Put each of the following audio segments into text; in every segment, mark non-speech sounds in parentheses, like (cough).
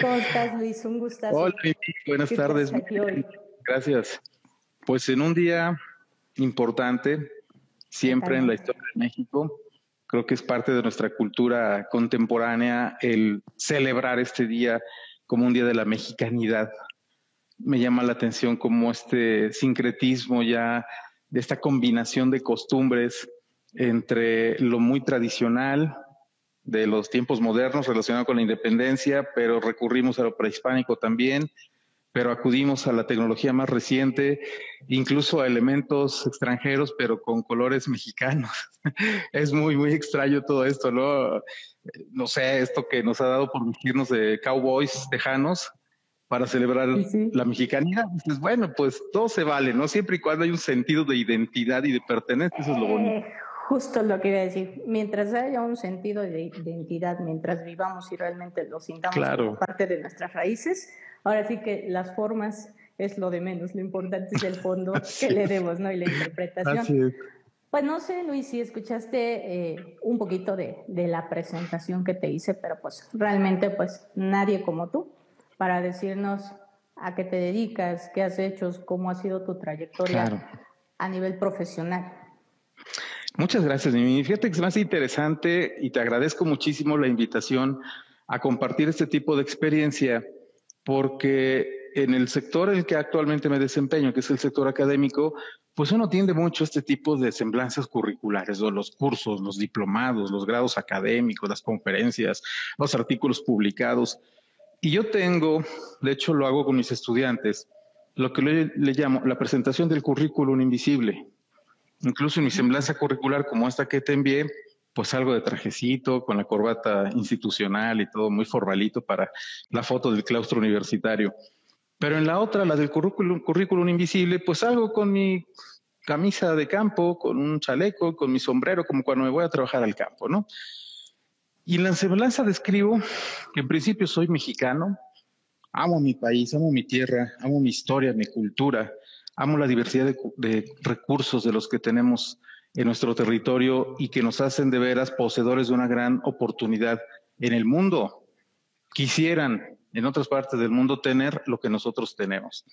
¿Cómo estás, Luis? Un gustazo. Hola, buenas tardes. Gracias. Pues en un día importante, siempre en la historia de México, creo que es parte de nuestra cultura contemporánea el celebrar este día como un día de la mexicanidad. Me llama la atención como este sincretismo ya de esta combinación de costumbres entre lo muy tradicional de los tiempos modernos relacionado con la independencia, pero recurrimos a lo prehispánico también, pero acudimos a la tecnología más reciente, incluso a elementos extranjeros, pero con colores mexicanos. (laughs) es muy, muy extraño todo esto, ¿no? No sé, esto que nos ha dado por vestirnos de cowboys tejanos para celebrar la mexicanidad. Dices, bueno, pues todo se vale, ¿no? Siempre y cuando hay un sentido de identidad y de pertenencia, eso es lo bonito. Justo lo que iba a decir, mientras haya un sentido de identidad, mientras vivamos y realmente lo sintamos como parte de nuestras raíces, ahora sí que las formas es lo de menos, lo importante es el fondo (laughs) que le demos, ¿no? Y la interpretación. Pues no sé, Luis, si escuchaste eh, un poquito de, de, la presentación que te hice, pero pues realmente pues nadie como tú para decirnos a qué te dedicas, qué has hecho, cómo ha sido tu trayectoria a nivel profesional. Muchas gracias, Mimi. Fíjate que es más interesante y te agradezco muchísimo la invitación a compartir este tipo de experiencia, porque en el sector en el que actualmente me desempeño, que es el sector académico, pues uno tiende mucho este tipo de semblanzas curriculares, o los cursos, los diplomados, los grados académicos, las conferencias, los artículos publicados. Y yo tengo, de hecho lo hago con mis estudiantes, lo que le, le llamo la presentación del currículum invisible. Incluso en mi semblanza curricular como esta que te envié, pues algo de trajecito, con la corbata institucional y todo muy formalito para la foto del claustro universitario. Pero en la otra, la del currículum, invisible, pues algo con mi camisa de campo, con un chaleco, con mi sombrero, como cuando me voy a trabajar al campo, ¿no? Y en la semblanza describo que en principio soy mexicano, amo mi país, amo mi tierra, amo mi historia, mi cultura, amo la diversidad de, recursos de los que tenemos en nuestro territorio y que nos hacen de veras poseedores de una gran oportunidad en el mundo. Quisieran en otras partes del mundo tener lo que nosotros tenemos.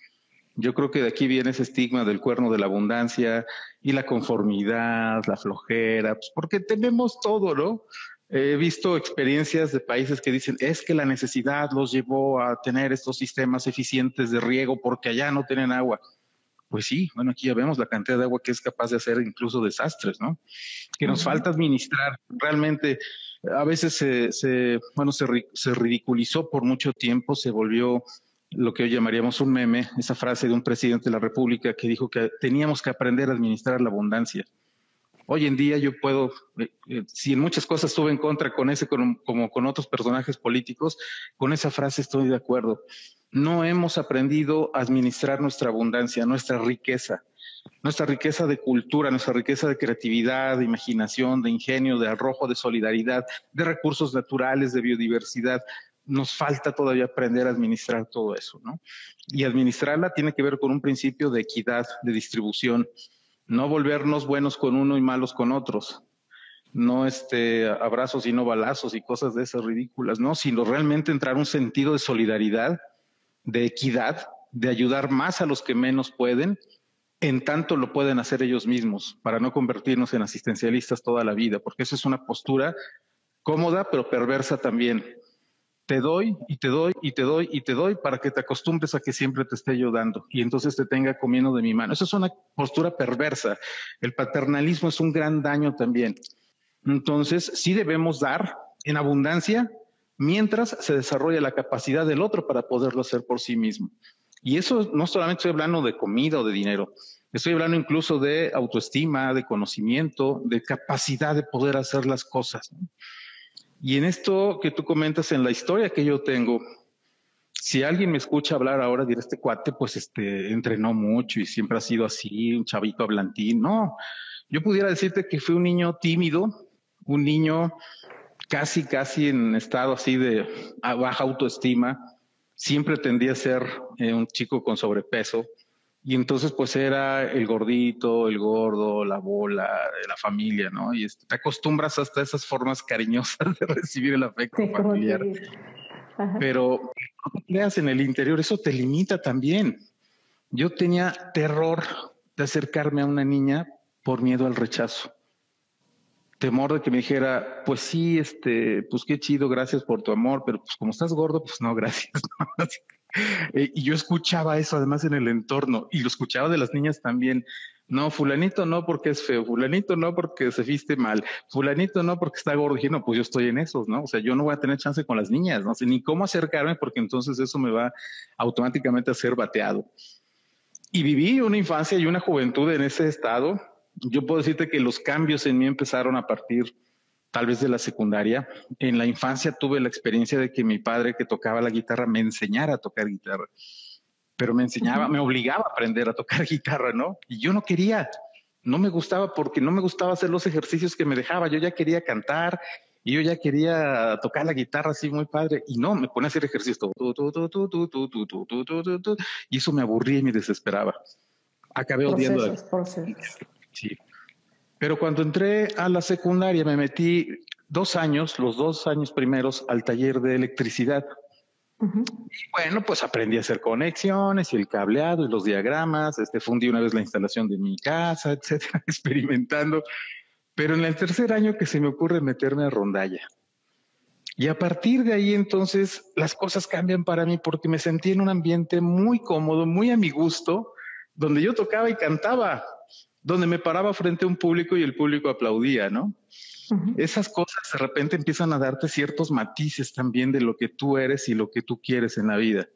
Yo creo que de aquí viene ese estigma del cuerno de la abundancia y la conformidad, la flojera, pues porque tenemos todo, ¿no? He visto experiencias de países que dicen, es que la necesidad los llevó a tener estos sistemas eficientes de riego porque allá no tienen agua pues sí, bueno, aquí ya vemos la cantidad de agua que es capaz de hacer incluso desastres, ¿no? Que nos falta administrar. Realmente, a veces se, bueno, se, se ridiculizó por mucho tiempo, se volvió lo que hoy llamaríamos un meme, esa frase de un presidente de la República que dijo que teníamos que aprender a administrar la abundancia. Hoy en día yo puedo, eh, eh, si en muchas cosas estuve en contra con ese, como con otros personajes políticos, con esa frase estoy de acuerdo no hemos aprendido a administrar nuestra abundancia, nuestra riqueza, nuestra riqueza de cultura, nuestra riqueza de creatividad, de imaginación, de ingenio, de arrojo, de solidaridad, de recursos naturales, de biodiversidad. Nos falta todavía aprender a administrar todo eso, ¿no? Y administrarla tiene que ver con un principio de equidad, de distribución, no volvernos buenos con uno y malos con otros, no este abrazos y no balazos y cosas de esas ridículas, no, sino realmente entrar un sentido de solidaridad de equidad, de ayudar más a los que menos pueden, en tanto lo pueden hacer ellos mismos, para no convertirnos en asistencialistas toda la vida, porque esa es una postura cómoda, pero perversa también. Te doy y te doy y te doy y te doy para que te acostumbres a que siempre te esté yo dando y entonces te tenga comiendo de mi mano. Esa es una postura perversa. El paternalismo es un gran daño también. Entonces, sí debemos dar en abundancia, mientras se desarrolla la capacidad del otro para poderlo hacer por sí mismo. Y eso no solamente estoy hablando de comida o de dinero, estoy hablando incluso de autoestima, de conocimiento, de capacidad de poder hacer las cosas. Y en esto que tú comentas, en la historia que yo tengo, si alguien me escucha hablar ahora, dirá este cuate, pues este entrenó mucho y siempre ha sido así, un chavito hablantín. No, yo pudiera decirte que fui un niño tímido, un niño casi, casi en estado así de baja autoestima, siempre tendía a ser eh, un chico con sobrepeso. Y entonces pues era el gordito, el gordo, la bola la familia, ¿no? Y este, te acostumbras hasta esas formas cariñosas (laughs) de recibir el afecto familiar. pero no te creas en el interior, eso te limita también. Yo tenía terror de acercarme a una niña por miedo al rechazo. Temor de que me dijera, pues sí, este, pues qué chido, gracias por tu amor, pero pues como estás gordo, pues no, (laughs) gracias. Eh, y yo escuchaba eso además en el entorno y lo escuchaba de las niñas también. No, fulanito no porque es feo, fulanito no porque se viste mal, fulanito no porque está gordo. Y no, pues yo estoy en esos, ¿no? O sea, yo no voy a tener chance con las niñas, no sé ni cómo acercarme porque entonces eso me va automáticamente a ser bateado. Y viví una infancia y una juventud en ese estado. Yo puedo decirte que los cambios en mí empezaron a partir tal vez de la secundaria. En la infancia tuve la experiencia de que mi padre que tocaba la guitarra me enseñara a tocar guitarra pero me enseñaba, me obligaba a aprender a tocar guitarra, ¿no? Y yo no quería, no me gustaba porque no me gustaba hacer los ejercicios que me dejaba, yo ya quería cantar y yo ya quería tocar la guitarra así muy padre y no, me pone a hacer ejercicios y eso me aburría y me desesperaba. Acabé odiando. Sí. Pero cuando entré a la secundaria me metí dos años, los dos años primeros, al taller de electricidad. Y bueno, pues aprendí a hacer conexiones y el cableado y los diagramas, este, fundí una vez la instalación de mi casa, (laughs) etcétera, experimentando. Pero en el tercer año que se me ocurre meterme a rondalla. Y a partir de ahí entonces las cosas cambian para mí porque me sentí en un ambiente muy cómodo, muy a mi gusto, donde yo tocaba y cantaba, donde me paraba frente a un público y el público aplaudía, ¿no? Esas cosas de repente empiezan a darte ciertos matices también de lo que tú eres y lo que tú quieres en la vida.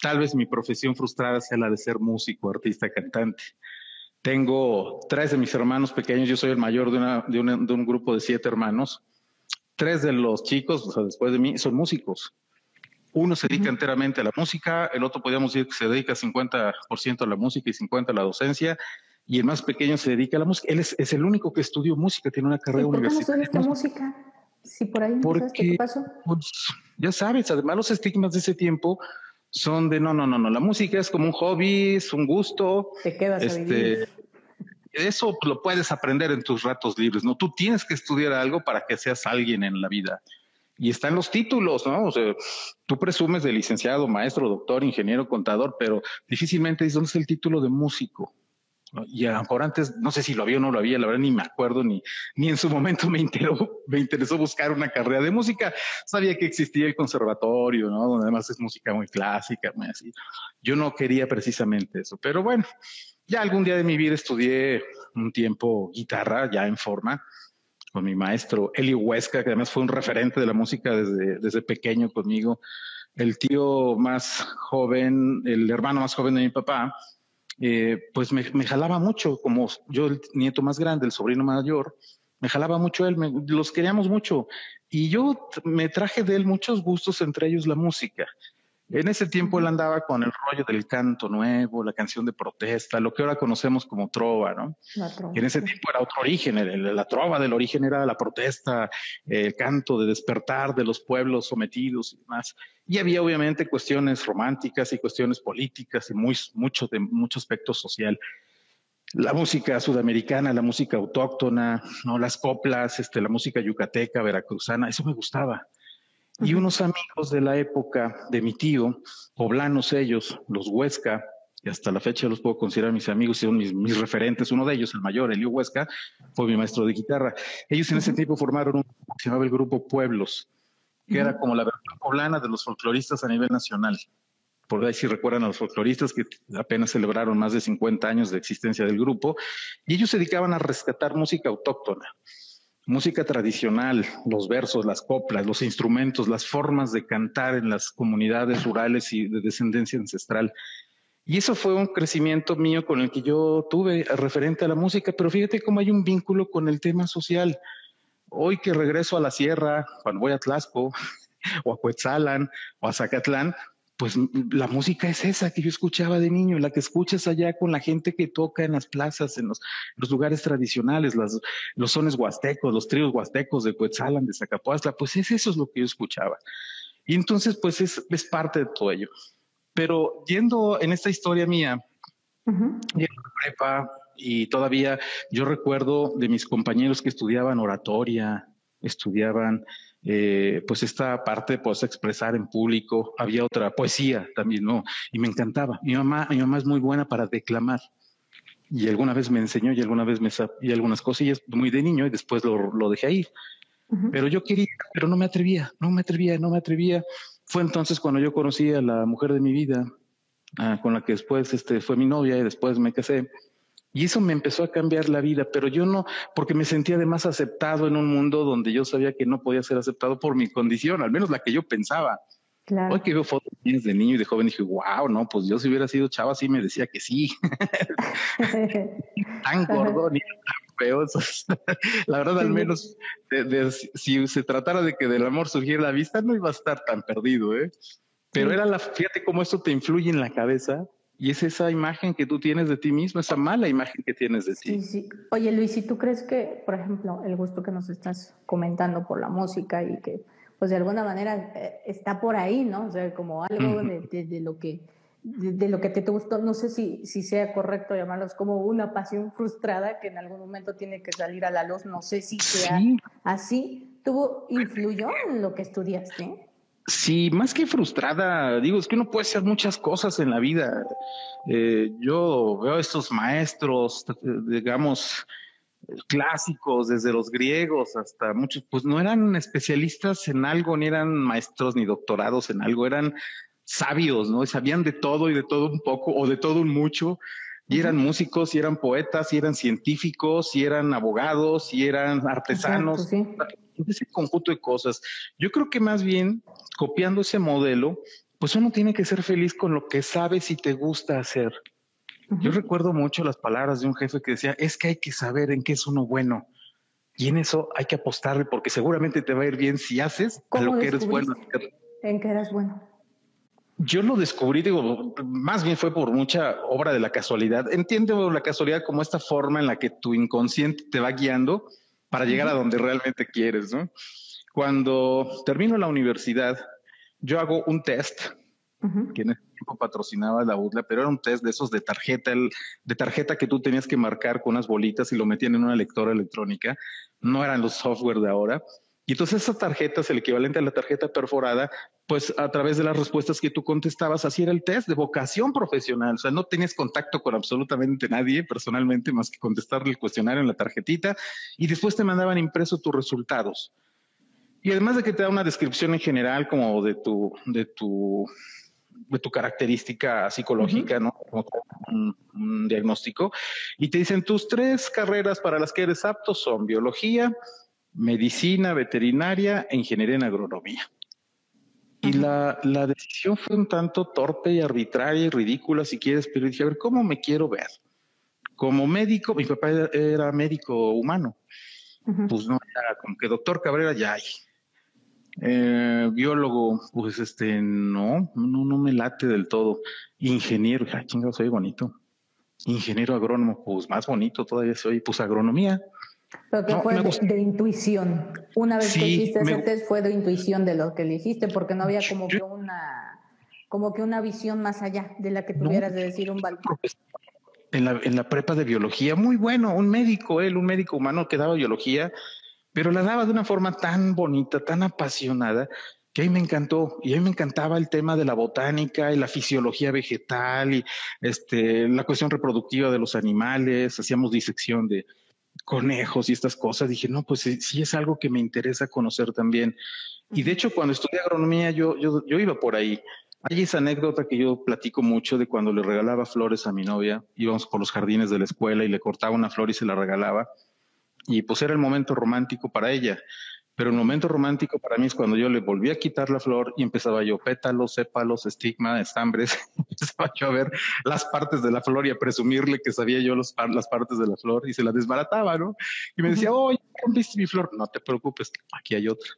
Tal vez mi profesión frustrada sea la de ser músico, artista, cantante. Tengo tres de mis hermanos pequeños, yo soy el mayor de, un grupo de siete hermanos. Tres de los chicos, o sea, después de mí, son músicos. Uno se dedica enteramente a la música, el otro podríamos decir que se dedica 50% a la música y 50% a la docencia, y el más pequeño se dedica a la música. Él es, el único que estudió música, tiene una carrera ¿Y por qué no estudiaste música? Si por ahí Porque, qué pasó. Pues, ya sabes, además los estigmas de ese tiempo son de no, no, no, no, la música es como un hobby, es un gusto. Te quedas este, Eso lo puedes aprender en tus ratos libres, ¿no? Tú tienes que estudiar algo para que seas alguien en la vida. Y están los títulos, ¿no? O sea, tú presumes de licenciado, maestro, doctor, ingeniero, contador, pero difícilmente dices, ¿dónde es el título de músico? Y a lo mejor antes, no sé si lo había o no lo había, la verdad ni me acuerdo, ni, ni en su momento me, (laughs) me interesó buscar una carrera de música. Sabía que existía el conservatorio, ¿no? Donde además es música muy clásica, muy así. Yo no quería precisamente eso, pero bueno, ya algún día de mi vida estudié un tiempo guitarra, ya en forma, con mi maestro Eli Huesca, que además fue un referente de la música desde, desde pequeño conmigo. El tío más joven, el hermano más joven de mi papá, eh, pues me, jalaba mucho, como yo el nieto más grande, el sobrino mayor, me jalaba mucho él, los queríamos mucho. Y yo me traje de él muchos gustos, entre ellos la música. En ese tiempo él andaba con el rollo del canto nuevo, la canción de protesta, lo que ahora conocemos como trova, ¿no? En ese tiempo era otro origen, la trova del origen era la protesta, el canto de despertar de los pueblos sometidos y demás. Y había obviamente cuestiones románticas y cuestiones políticas y muy, mucho de mucho aspecto social. La música sudamericana, la música autóctona, ¿no? las coplas, este, la música yucateca, veracruzana, eso me gustaba. Y unos amigos de la época de mi tío, poblanos ellos, los Huesca, y hasta la fecha los puedo considerar mis amigos, son mis, mis referentes. Uno de ellos, el mayor, Elio Huesca, fue mi maestro de guitarra. Ellos en ese tiempo formaron un se llamaba el Grupo Pueblos, que era como la versión poblana de los folcloristas a nivel nacional. Por ahí si recuerdan a los folcloristas que apenas celebraron más de 50 años de existencia del grupo, y ellos se dedicaban a rescatar música autóctona música tradicional, los versos, las coplas, los instrumentos, las formas de cantar en las comunidades rurales y de descendencia ancestral. Y eso fue un crecimiento mío con el que yo tuve referente a la música, pero fíjate cómo hay un vínculo con el tema social. Hoy que regreso a la sierra, cuando voy a Tlaxco, (laughs) o a Cuetzalan, o a Zacatlán, pues la música es esa que yo escuchaba de niño, la que escuchas allá con la gente que toca en las plazas, en los, lugares tradicionales, los sones huastecos, los tríos huastecos de Cuetzalan, de Zacapuazla, pues es eso es lo que yo escuchaba. Y entonces, pues es, es parte de todo ello. Pero yendo en esta historia mía, uh prepa, y todavía yo recuerdo de mis compañeros que estudiaban oratoria, estudiaban eh, pues esta parte pues expresar en público, había otra poesía también, ¿no? Y me encantaba. Mi mamá, mi mamá es muy buena para declamar y alguna vez me enseñó y alguna vez me y algunas cosillas muy de niño y después lo, lo dejé ir. Pero yo quería, pero no me atrevía, no me atrevía, no me atrevía. Fue entonces cuando yo conocí a la mujer de mi vida, ah, con la que después este, fue mi novia y después me casé. Y eso me empezó a cambiar la vida, pero yo no, porque me sentía además aceptado en un mundo donde yo sabía que no podía ser aceptado por mi condición, al menos la que yo pensaba. Claro. Hoy que veo fotos de niño y de joven dije, wow, no, pues yo si hubiera sido chava sí me decía que sí. (laughs) tan gordo ni tan feo. la verdad, al menos si se tratara de que del amor surgiera la vista, no iba a estar tan perdido, ¿eh? Pero era la, fíjate cómo esto te influye en la cabeza y es esa imagen que tú tienes de ti mismo, esa mala imagen que tienes de ti. Sí, sí. Oye, Luis, ¿y tú crees que, por ejemplo, el gusto que nos estás comentando por la música y que, pues de alguna manera eh, está por ahí, ¿no? O sea, como algo de, lo que de, lo que te, gustó, no sé si, si sea correcto llamarlos como una pasión frustrada que en algún momento tiene que salir a la luz, no sé si sea así. ¿Tuvo, influyó en lo que estudiaste? Sí, más que frustrada, digo, es que uno puede hacer muchas cosas en la vida. Eh, yo veo a estos maestros, digamos, clásicos, desde los griegos hasta muchos, pues no eran especialistas en algo, ni eran maestros ni doctorados en algo, eran sabios, ¿no? Sabían de todo y de todo un poco, o de todo un mucho, y eran músicos, y eran poetas, y eran científicos, y eran abogados, y eran artesanos ese conjunto de cosas. Yo creo que más bien copiando ese modelo, pues uno tiene que ser feliz con lo que sabes y te gusta hacer. Yo recuerdo mucho las palabras de un jefe que decía, es que hay que saber en qué es uno bueno. Y en eso hay que apostarle porque seguramente te va a ir bien si haces lo que eres bueno. ¿En qué eres bueno? Yo lo descubrí, digo, más bien fue por mucha obra de la casualidad. Entiendo la casualidad como esta forma en la que tu inconsciente te va guiando para llegar a donde realmente quieres, ¿no? Cuando termino la universidad, yo hago un test que en ese tiempo patrocinaba la UDLA, pero era un test de esos de tarjeta, de tarjeta que tú tenías que marcar con unas bolitas y lo metían en una lectora electrónica. No eran los software de ahora. Y entonces esa tarjeta es el equivalente a la tarjeta perforada, pues a través de las respuestas que tú contestabas, así era el test de vocación profesional. O sea, no tenías contacto con absolutamente nadie personalmente más que contestarle el cuestionario en la tarjetita y después te mandaban impreso tus resultados. Y además de que te da una descripción en general como de tu, de tu, de tu característica psicológica, ¿no? Como un, un diagnóstico. Y te dicen tus tres carreras para las que eres apto son biología, medicina veterinaria e ingeniería en agronomía. Y la, la, decisión fue un tanto torpe y arbitraria y ridícula, si quieres, pero dije, a ver, ¿cómo me quiero ver? Como médico, mi papá era, médico humano. Pues no, era como que doctor Cabrera ya hay. Eh, biólogo, pues este, no, no, no me late del todo. Ingeniero, ay, chingado, soy bonito. Ingeniero agrónomo, pues más bonito todavía soy, pues agronomía. Pero que fue de, intuición. Una vez que hiciste ese test fue de intuición de lo que elegiste, porque no había como que una como que una visión más allá de la que tuvieras de decir un valor. En la, en la prepa de biología, muy bueno, un médico, él, un médico humano que daba biología, pero la daba de una forma tan bonita, tan apasionada, que a mí me encantó. Y a mí me encantaba el tema de la botánica y la fisiología vegetal y este, la cuestión reproductiva de los animales. Hacíamos disección de, conejos y estas cosas, dije, no, pues sí, es algo que me interesa conocer también. Y de hecho, cuando estudié agronomía, yo, yo, yo iba por ahí. Hay esa anécdota que yo platico mucho de cuando le regalaba flores a mi novia. Íbamos por los jardines de la escuela y le cortaba una flor y se la regalaba. Y pues era el momento romántico para ella. Pero el momento romántico para mí es cuando yo le volví a quitar la flor y empezaba yo pétalos, sépalos, estigma, estambres. (laughs) empezaba yo a ver las partes de la flor y a presumirle que sabía yo los, las partes de la flor y se la desbarataba, ¿no? Y me decía, oye, ¿viste mi flor? No te preocupes, aquí hay otra.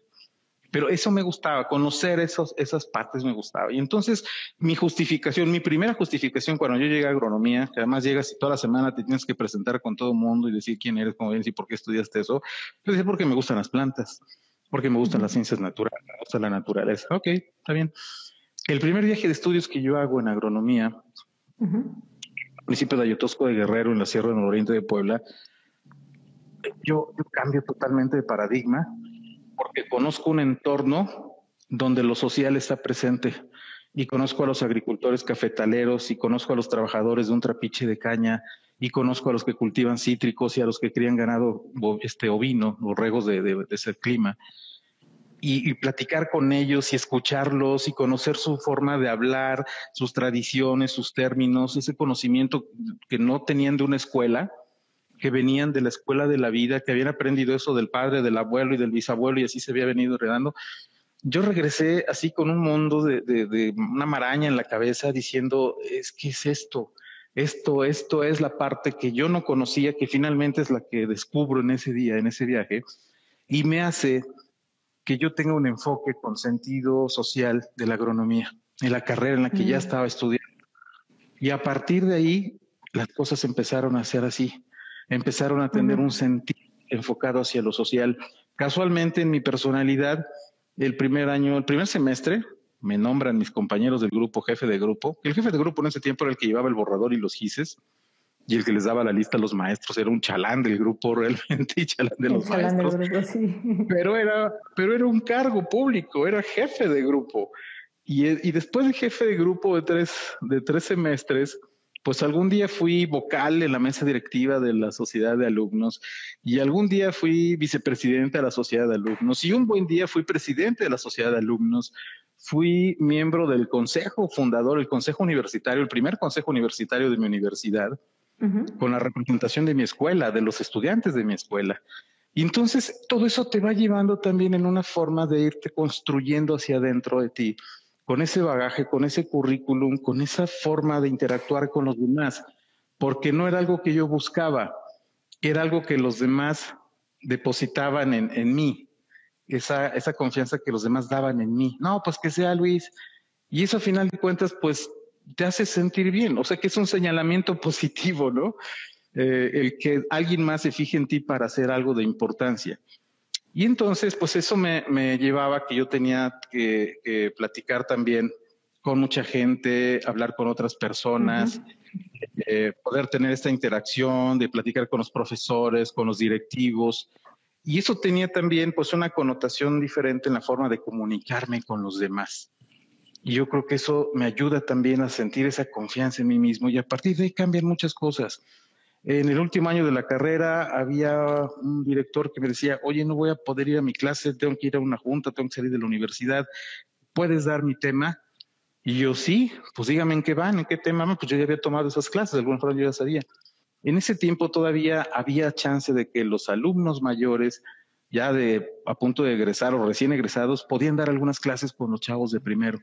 Pero eso me gustaba, conocer esos, esas partes me gustaba. Y entonces mi justificación, mi primera justificación cuando yo llegué a agronomía, que además llegas y toda la semana te tienes que presentar con todo el mundo y decir quién eres, cómo eres y por qué estudiaste eso, pues es porque me gustan las plantas, porque me gustan las ciencias naturales, me gusta la naturaleza. Ok, está bien. El primer viaje de estudios que yo hago en agronomía, municipio de Ayotosco de Guerrero, en la Sierra Nororiente de Puebla, yo, yo cambio totalmente de paradigma porque conozco un entorno donde lo social está presente y conozco a los agricultores cafetaleros y conozco a los trabajadores de un trapiche de caña y conozco a los que cultivan cítricos y a los que crían ganado este ovino, borregos de, de, de ese clima. Y, y, platicar con ellos y escucharlos y conocer su forma de hablar, sus tradiciones, sus términos, ese conocimiento que no tenían de una escuela, que venían de la escuela de la vida, que habían aprendido eso del padre, del abuelo y del bisabuelo y así se había venido heredando yo regresé así con un mundo de, de, una maraña en la cabeza diciendo, es que es esto, esto, esto es la parte que yo no conocía, que finalmente es la que descubro en ese día, en ese viaje, y me hace que yo tenga un enfoque con sentido social de la agronomía, en la carrera en la que ya mm. estaba estudiando. Y a partir de ahí, las cosas empezaron a ser así, empezaron a tener un sentido enfocado hacia lo social. Casualmente en mi personalidad, el primer año, el primer semestre, me nombran mis compañeros del grupo jefe de grupo. El jefe de grupo en ese tiempo era el que llevaba el borrador y los gises y el que les daba la lista a los maestros. Era un chalán del grupo (laughs) realmente y chalán de los maestros. Pero era, pero era un cargo público, era jefe de grupo. Y, y después de jefe de grupo de tres, de tres semestres, pues algún día fui vocal en la mesa directiva de la sociedad de alumnos y algún día fui vicepresidente de la sociedad de alumnos y un buen día fui presidente de la sociedad de alumnos. Fui miembro del consejo fundador, el consejo universitario, el primer consejo universitario de mi universidad, con la representación de mi escuela, de los estudiantes de mi escuela. Y entonces todo eso te va llevando también en una forma de irte construyendo hacia adentro de ti con ese bagaje, con ese currículum, con esa forma de interactuar con los demás, porque no era algo que yo buscaba, era algo que los demás depositaban en, en mí, esa, esa confianza que los demás daban en mí. No, pues que sea Luis. Y eso a final de cuentas, pues te hace sentir bien, o sea que es un señalamiento (laughs) positivo, ¿no? Eh, el que alguien más se fije en ti para hacer algo de importancia. Y entonces, pues eso me, me llevaba que yo tenía que, platicar también con mucha gente, hablar con otras personas, eh, poder tener esta interacción, de platicar con los profesores, con los directivos. Y eso tenía también pues una connotación diferente en la forma de comunicarme con los demás. Y yo creo que eso me ayuda también a sentir esa confianza en mí mismo y a partir de ahí cambian muchas cosas. En el último año de la carrera había un director que me decía, oye, no voy a poder ir a mi clase, tengo que ir a una junta, tengo que salir de la universidad, ¿puedes dar mi tema? Y yo sí, pues dígame en qué van, en qué tema, pues yo ya había tomado esas clases, de alguna forma yo ya sabía. En ese tiempo todavía había chance de que los alumnos mayores, ya de a punto de egresar o recién egresados, podían dar algunas clases con los chavos de primero.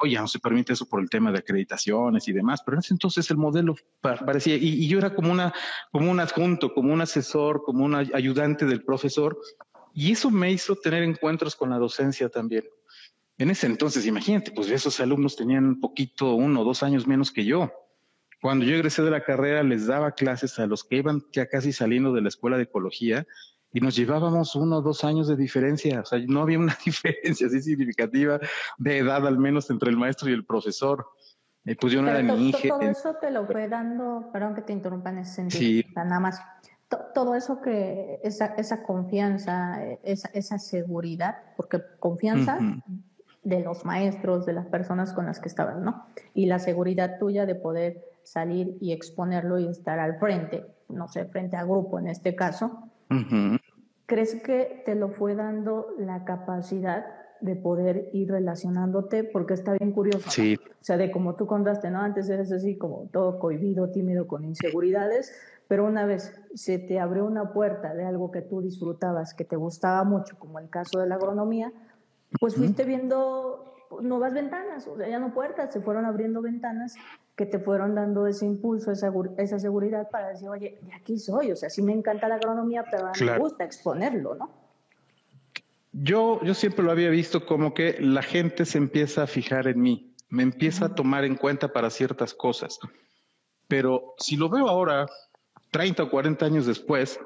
Oye, no se permite eso por el tema de acreditaciones y demás, pero en ese entonces el modelo parecía, y, yo era como una, como un adjunto, como un asesor, como un ayudante del profesor, y eso me hizo tener encuentros con la docencia también. En ese entonces, imagínate, pues esos alumnos tenían un poquito, uno o dos años menos que yo. Cuando yo egresé de la carrera, les daba clases a los que iban ya casi saliendo de la escuela de ecología y nos llevábamos uno o dos años de diferencia. O sea, no había una (laughs) diferencia así significativa de edad, al menos entre el maestro y el profesor. Eh, pues yo no era ni hija. Todo eso te lo fue dando, perdón que te interrumpa en ese sentido, sí. nada más. todo eso que, esa, esa confianza, esa, esa seguridad, porque confianza de los maestros, de las personas con las que estaban, ¿no? Y la seguridad tuya de poder salir y exponerlo y estar al frente, no sé, frente a grupo en este caso, ¿Crees que te lo fue dando la capacidad de poder ir relacionándote? Porque está bien curioso. Sí. O sea, de como tú contaste, ¿no? Antes eres así como todo cohibido, tímido, con inseguridades, pero una vez se te abrió una puerta de algo que tú disfrutabas, que te gustaba mucho, como el caso de la agronomía, pues fuiste viendo nuevas ventanas, o sea, ya no puertas, se fueron abriendo ventanas que te fueron dando ese impulso, esa, esa seguridad para decir, oye, de aquí soy, o sea, sí me encanta la agronomía, pero mí me gusta exponerlo, ¿no? Yo, yo siempre lo había visto como que la gente se empieza a fijar en mí, me empieza a tomar en cuenta para ciertas cosas. Pero si lo veo ahora, 30 o 40 años después,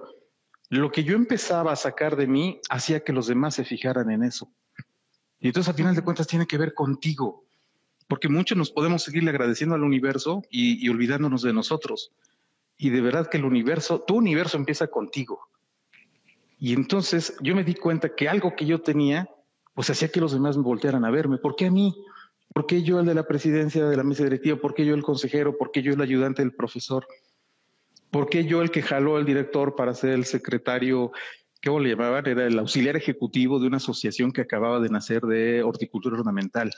lo que yo empezaba a sacar de mí hacía que los demás se fijaran en eso. Y entonces, al final de cuentas, tiene que ver contigo porque muchos nos podemos seguirle agradeciendo al universo y, olvidándonos de nosotros. Y de verdad que el universo, tu universo empieza contigo. Y entonces yo me di cuenta que algo que yo tenía, pues hacía que los demás me voltearan a verme. ¿Por qué a mí? ¿Por qué yo el de la presidencia de la mesa directiva? ¿Por qué yo el consejero? ¿Por qué yo el ayudante del profesor? ¿Por qué yo el que jaló al director para ser el secretario, ¿qué le llamaban? Era el auxiliar ejecutivo de una asociación que acababa de nacer de horticultura ornamental.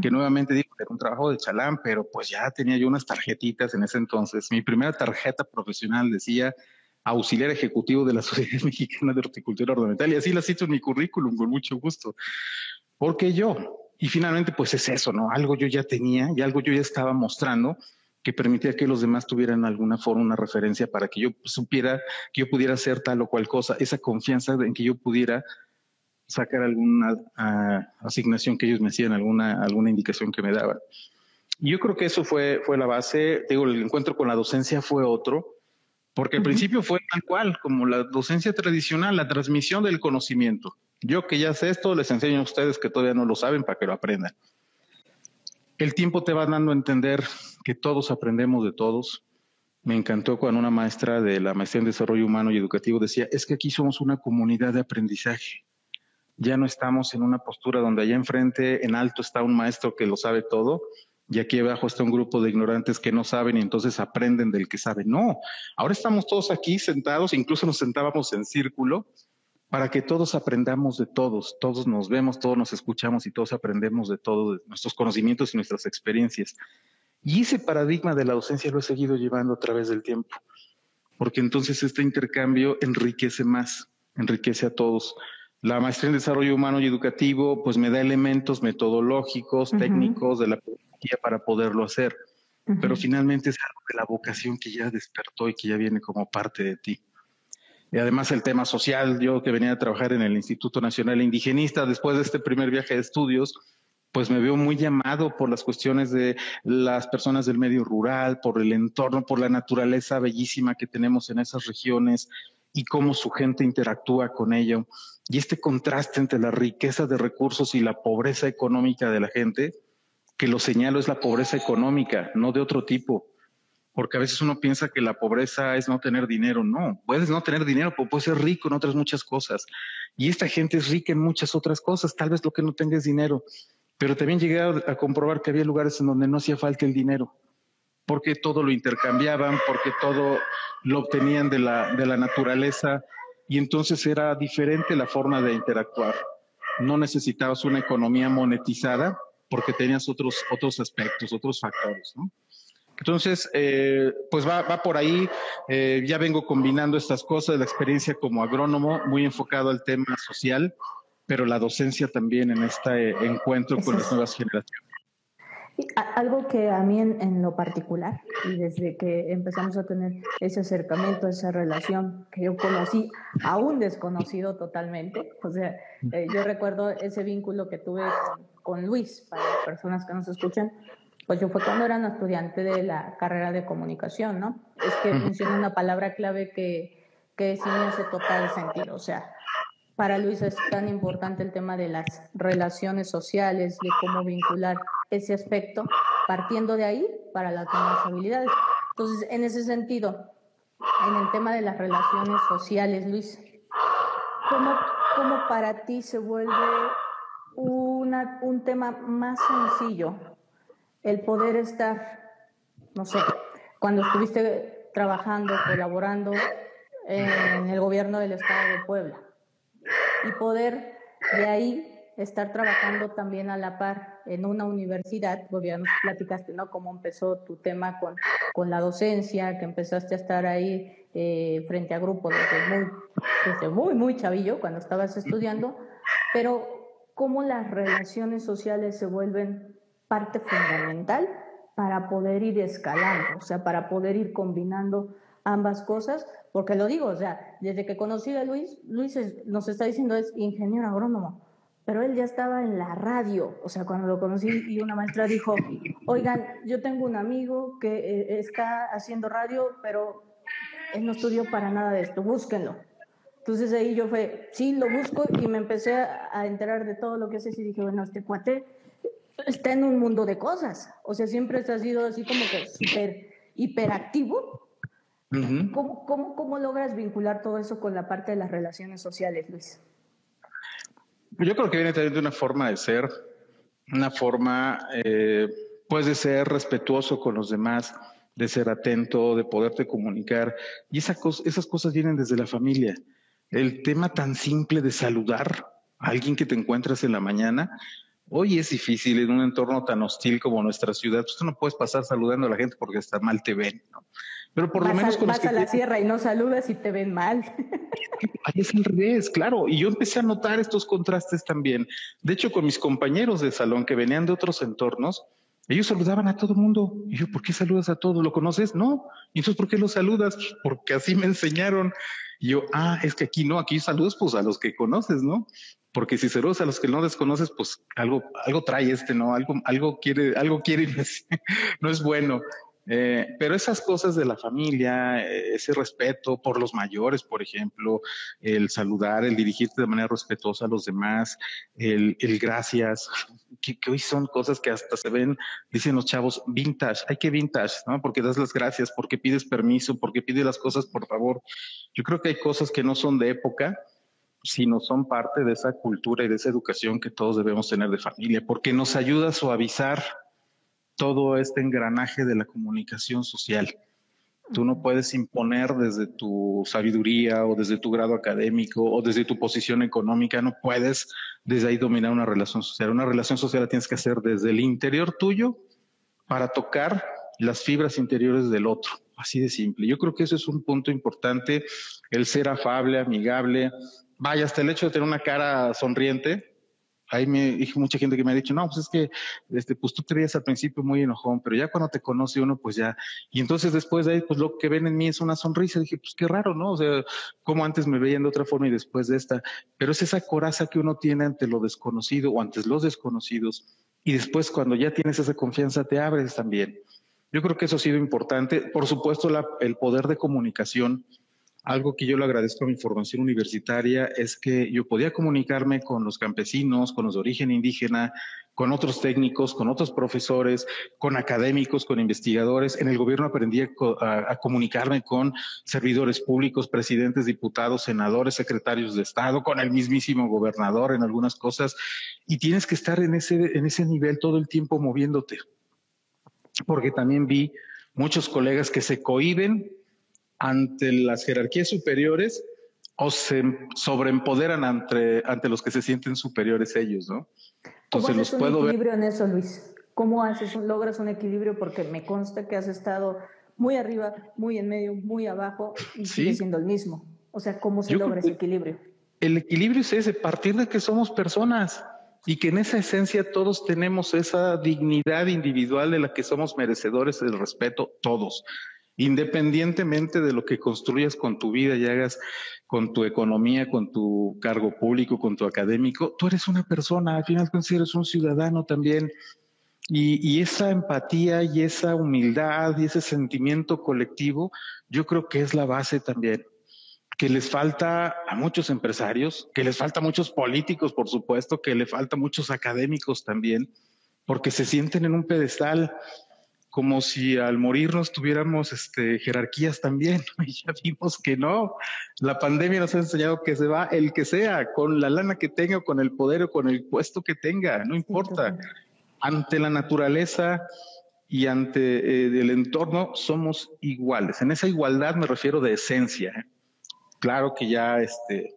Que nuevamente digo que era un trabajo de chalán, pero pues ya tenía yo unas tarjetitas en ese entonces. Mi primera tarjeta profesional decía auxiliar ejecutivo de la (laughs) Sociedad Mexicana de Horticultura Ornamental y así la cito en mi currículum con mucho gusto. Porque yo, y finalmente, pues es eso, ¿no? Algo yo ya tenía y algo yo ya estaba mostrando que permitía que los demás tuvieran alguna forma una referencia para que yo supiera que yo pudiera hacer tal o cual cosa, esa confianza en que yo pudiera sacar alguna ah, asignación que ellos me hacían, alguna, alguna indicación que me daban. Yo creo que eso fue, fue la base. Digo, el encuentro con la docencia fue otro, porque al principio fue tal cual, como la docencia tradicional, la transmisión del conocimiento. Yo que ya sé esto, les enseño a ustedes que todavía no lo saben para que lo aprendan. El tiempo te va dando a entender que todos aprendemos de todos. Me encantó cuando una maestra de la maestría en desarrollo humano y educativo decía, es que aquí somos una comunidad de aprendizaje. Ya no estamos en una postura donde allá enfrente, en alto, está un maestro que lo sabe todo y aquí abajo está un grupo de ignorantes que no saben y entonces aprenden del que sabe. No, ahora estamos todos aquí sentados, incluso nos sentábamos en círculo para que todos aprendamos de todos, todos nos vemos, todos nos escuchamos y todos aprendemos de todos nuestros conocimientos y nuestras experiencias. Y ese paradigma de la docencia lo he seguido llevando a través del tiempo, porque entonces este intercambio enriquece más, enriquece a todos. La maestría en desarrollo humano y educativo, pues me da elementos metodológicos, técnicos de la pedagogía para poderlo hacer, pero finalmente es algo de la vocación que ya despertó y que ya viene como parte de ti. Y además el tema social, yo que venía a trabajar en el Instituto Nacional Indigenista, después de este primer viaje de estudios, pues me veo muy llamado por las cuestiones de las personas del medio rural, por el entorno, por la naturaleza bellísima que tenemos en esas regiones y cómo su gente interactúa con ello. Y este contraste entre la riqueza de recursos y la pobreza económica de la gente, que lo señalo es la pobreza económica, no de otro tipo porque a veces uno piensa que la pobreza es no tener dinero. No, puedes no tener dinero, pero puedes ser rico en otras muchas cosas. Y esta gente es rica en muchas otras cosas, tal vez lo que no tenga es dinero. Pero también llegué a, comprobar que había lugares en donde no hacía falta el dinero, porque todo lo intercambiaban, porque todo lo obtenían de la, de la naturaleza, y entonces era diferente la forma de interactuar. No necesitabas una economía monetizada porque tenías otros, otros aspectos, otros factores, ¿no? Entonces, eh, pues va, va, por ahí. Eh, ya vengo combinando estas cosas, la experiencia como agrónomo, muy enfocado al tema social, pero la docencia también en este encuentro con las nuevas generaciones. Algo que a mí en, lo particular, y desde que empezamos a tener ese acercamiento, esa relación que yo conocí, aún desconocido totalmente, o sea, eh, yo recuerdo ese vínculo que tuve con, con Luis, para personas que nos escuchan, pues yo fue cuando era un estudiante de la carrera de comunicación, ¿no? Es que menciona una palabra clave que, que sí me hace total sentido. O sea, para Luis es tan importante el tema de las relaciones sociales, de cómo vincular ese aspecto, partiendo de ahí para las demás habilidades. Entonces, en ese sentido, en el tema de las relaciones sociales, Luis, ¿cómo, cómo para ti se vuelve una, un tema más sencillo el poder estar, no sé, cuando estuviste trabajando, colaborando en el gobierno del Estado de Puebla y poder de ahí estar trabajando también a la par en una universidad, porque ya nos platicaste, ¿no? Cómo empezó tu tema con, con la docencia, que empezaste a estar ahí eh, frente a grupos desde muy, desde muy, muy chavillo, cuando estabas estudiando, pero cómo las relaciones sociales se vuelven parte fundamental para poder ir escalando, o sea, para poder ir combinando ambas cosas, porque lo digo, o sea, desde que conocí a Luis, Luis nos está diciendo es ingeniero agrónomo, pero él ya estaba en la radio, o sea, cuando lo conocí y una maestra dijo, oigan, yo tengo un amigo que eh, está haciendo radio, pero él no estudió para nada de esto, búsquenlo. Entonces ahí yo fue, sí, lo busco y me empecé a enterar de todo lo que hace y dije, bueno, este cuate está en un mundo de cosas. O sea, siempre ha sido así como que súper hiperactivo. ¿Cómo, cómo, cómo logras vincular todo eso con la parte de las relaciones sociales, Luis? Yo creo que viene también de una forma de ser, una forma, eh, pues, de ser respetuoso con los demás, de ser atento, de poderte comunicar. Y esa esas cosas vienen desde la familia. El tema tan simple de saludar a alguien que te encuentras en la mañana, hoy es difícil en un entorno tan hostil como nuestra ciudad. Pues, tú no puedes pasar saludando a la gente porque está mal te ven. ¿no? Pero por lo menos con vas a la sierra y no saludas y te ven mal. (laughs) Ahí es al revés, claro. Y yo empecé a notar estos contrastes también. De hecho, con mis compañeros de salón que venían de otros entornos, ellos saludaban a todo el mundo. Y yo, ¿por qué saludas a todos? ¿Lo conoces? No. ¿Y entonces por qué lo saludas? Porque así me enseñaron. Y yo, ah, es que aquí no, aquí saludas pues a los que conoces, ¿no? Porque si saludas a los que no desconoces, pues algo, algo trae este, ¿no? Algo, algo quiere, algo quiere, (laughs) no es bueno. Eh, pero esas cosas de la familia, eh, ese respeto por los mayores, por ejemplo, el saludar, el dirigirte de manera respetuosa a los demás, el, gracias, que, hoy son cosas que hasta se ven, dicen los chavos, vintage, hay que vintage, ¿no? Porque das las gracias, porque pides permiso, porque pides las cosas por favor. Yo creo que hay cosas que no son de época, sino son parte de esa cultura y de esa educación que todos debemos tener de familia, porque nos ayuda a suavizar todo este engranaje de la comunicación social. Tú no puedes imponer desde tu sabiduría o desde tu grado académico o desde tu posición económica, no puedes desde ahí dominar una relación social. Una relación social la tienes que hacer desde el interior tuyo para tocar las fibras interiores del otro. Así de simple. Yo creo que eso es un punto importante, el ser afable, amigable. Vaya, hasta el hecho de tener una cara sonriente, ahí me dijo mucha gente que me ha dicho, no, pues es que, este, pues tú te veías al principio muy enojón, pero ya cuando te conoce uno, pues ya, y entonces después de ahí, pues lo que ven en mí es una sonrisa, dije, pues qué raro, ¿no? O sea, como antes me veían de otra forma y después de esta, pero es esa coraza que uno tiene ante lo desconocido o ante los desconocidos, y después cuando ya tienes esa confianza te abres también. Yo creo que eso ha sido importante. Por supuesto, el poder de comunicación algo que yo le agradezco a mi formación universitaria es que yo podía comunicarme con los campesinos, con los de origen indígena, con otros técnicos, con otros profesores, con académicos, con investigadores. En el gobierno aprendí a, comunicarme con servidores públicos, presidentes, diputados, senadores, secretarios de Estado, con el mismísimo gobernador en algunas cosas. Y tienes que estar en ese, en ese nivel todo el tiempo moviéndote. Porque también vi muchos colegas que se cohiben ante las jerarquías superiores o se sobreempoderan ante, ante los que se sienten superiores ellos, ¿no? Entonces ¿Cómo haces un equilibrio en eso, Luis? ¿Cómo haces logras un equilibrio? Porque me consta que has estado muy arriba, muy en medio, muy abajo y sigue siendo el mismo. O sea, ¿cómo se logra ese equilibrio? El equilibrio es ese, partir de que somos personas y que en esa esencia todos tenemos esa dignidad individual de la que somos merecedores del respeto, todos independientemente de lo que construyas con tu vida y hagas con tu economía, con tu cargo público, con tu académico, tú eres una persona, al final eres un ciudadano también. Y, esa empatía y esa humildad y ese sentimiento colectivo, yo creo que es la base también que les falta a muchos empresarios, que les falta a muchos políticos, por supuesto, que le falta a muchos académicos también, porque se sienten en un pedestal como si al morirnos tuviéramos este, jerarquías también. (laughs) Y ya vimos que no. La pandemia nos ha enseñado que se va el que sea, con la lana que tenga, o con el poder o con el puesto que tenga, no importa. Ante la naturaleza y ante eh, el entorno somos iguales. En esa igualdad me refiero de esencia. ¿eh? Claro que ya este,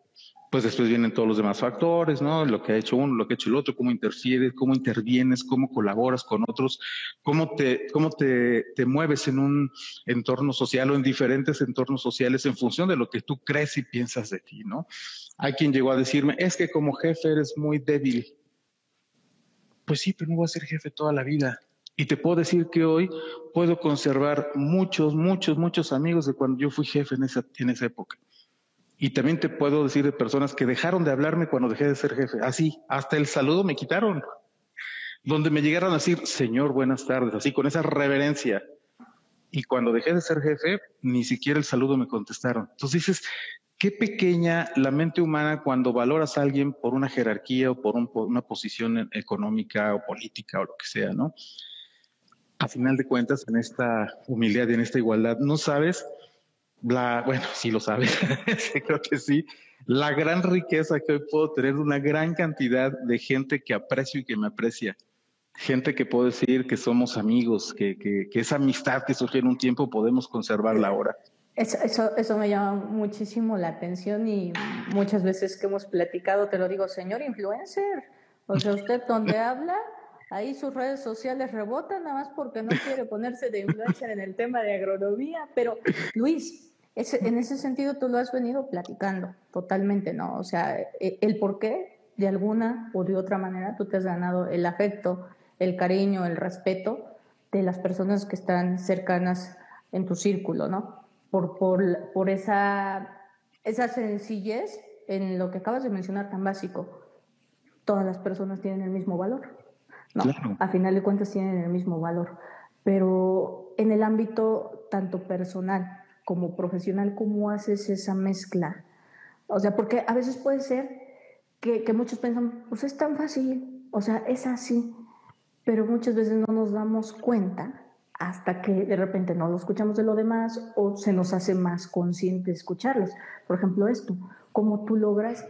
pues después vienen todos los demás factores, ¿no? Lo que ha hecho uno, lo que ha hecho el otro, cómo interfieres, cómo intervienes, cómo colaboras con otros, cómo te, cómo te, te mueves en un entorno social o en diferentes entornos sociales en función de lo que tú crees y piensas de ti, ¿no? Hay quien llegó a decirme, es que como jefe eres muy débil. Pues sí, pero no voy a ser jefe toda la vida. Y te puedo decir que hoy puedo conservar muchos, muchos, muchos amigos de cuando yo fui jefe en esa, en esa época. Y también te puedo decir de personas que dejaron de hablarme cuando dejé de ser jefe. Así, hasta el saludo me quitaron. Donde me llegaron a decir, señor, buenas tardes, así con esa reverencia. Y cuando dejé de ser jefe, ni siquiera el saludo me contestaron. Entonces dices, qué pequeña la mente humana cuando valoras a alguien por una jerarquía o por, por una posición económica o política o lo que sea, ¿no? A final de cuentas, en esta humildad y en esta igualdad, no sabes la, bueno, sí lo sabes, (laughs) creo que sí, la gran riqueza que hoy puedo tener, una gran cantidad de gente que aprecio y que me aprecia. Gente que puedo decir que somos amigos, que, que, que esa amistad que surgió en un tiempo podemos conservarla ahora. Eso, eso, eso me llama muchísimo la atención y muchas veces que hemos platicado te lo digo, señor influencer, o sea, usted donde (laughs) habla, ahí sus redes sociales rebotan nada más porque no quiere ponerse de influencer en el tema de agronomía, pero Luis, en ese sentido tú lo has venido platicando totalmente, ¿no? O sea, e, el por qué de alguna o de otra manera tú te has ganado el afecto, el cariño, el respeto de las personas que están cercanas en tu círculo, ¿no? por, por, por esa, esa sencillez en lo que acabas de mencionar tan básico. Todas las personas tienen el mismo valor. No, a final de cuentas tienen el mismo valor. Pero en el ámbito tanto personal como profesional, ¿cómo haces esa mezcla? O sea, porque a veces puede ser que, que muchos piensan, pues es tan fácil, o sea, es así, pero muchas veces no nos damos cuenta hasta que de repente no lo escuchamos de lo demás o se nos hace más consciente escucharlos. Por ejemplo, esto, cómo tú logras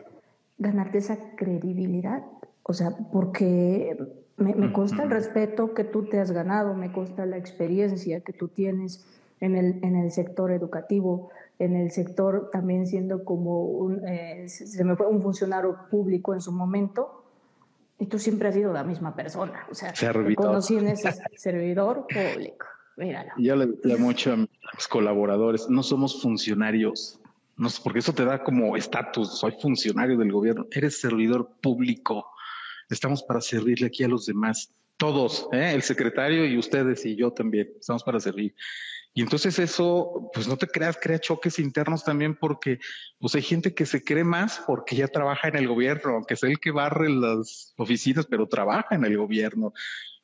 ganarte esa credibilidad, o sea, porque me, consta el respeto que tú te has ganado, me consta la experiencia que tú tienes en el, en el sector educativo, en el sector también siendo como un, eh, se me fue un funcionario público en su momento, y tú siempre has sido la misma persona. O sea, te conocí en ese servidor público. Míralo. Yo le decía mucho a mis colaboradores, no somos funcionarios, no, porque eso te da como estatus, soy funcionario del gobierno, eres servidor público. Estamos para servirle aquí a los demás, todos, ¿eh? el secretario y ustedes y yo también, estamos para servir. Y entonces eso, pues no te creas, crea choques internos también porque pues hay gente que se cree más porque ya trabaja en el gobierno, aunque es el que barre las oficinas, pero trabaja en el gobierno.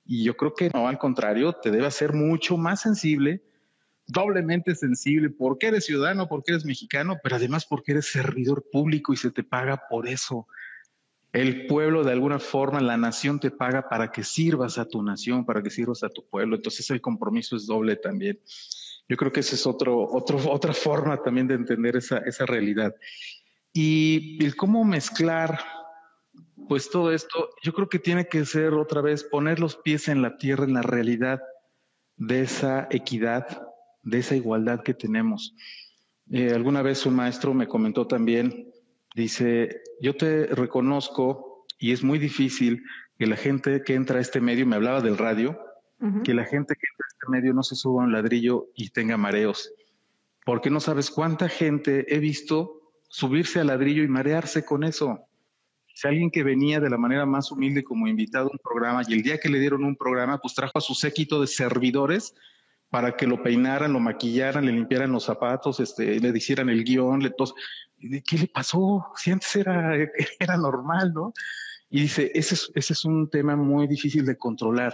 Y yo creo que no, al contrario, te debe hacer mucho más sensible, doblemente sensible, porque eres ciudadano, porque eres mexicano, pero además porque eres servidor público y se te paga por eso. El pueblo, de alguna forma, la nación te paga para que sirvas a tu nación, para que sirvas a tu pueblo. Entonces el compromiso es doble también. Yo creo que esa es otro, otro, (laughs) otra forma también de entender esa, esa realidad. Y el cómo mezclar, pues todo esto, yo creo que tiene que ser otra vez poner los pies en la tierra, en la realidad de esa equidad, de esa igualdad que tenemos. Eh, alguna vez un maestro me comentó también, dice, yo te reconozco y es muy difícil que la gente que entra a este medio, me hablaba del radio, que la gente que entra a este medio no se suba a un ladrillo y tenga mareos. Porque no sabes cuánta gente he visto subirse al ladrillo y marearse con eso. Si alguien que venía de la manera más humilde como invitado a un programa y el día que le dieron un programa, pues trajo a su séquito de servidores para que lo peinaran, lo maquillaran, le limpiaran los zapatos, este, le hicieran el guion, le tos. ¿Qué le pasó? Si antes era, (laughs) era normal, ¿no? Y dice, ese es, ese es un tema muy difícil de controlar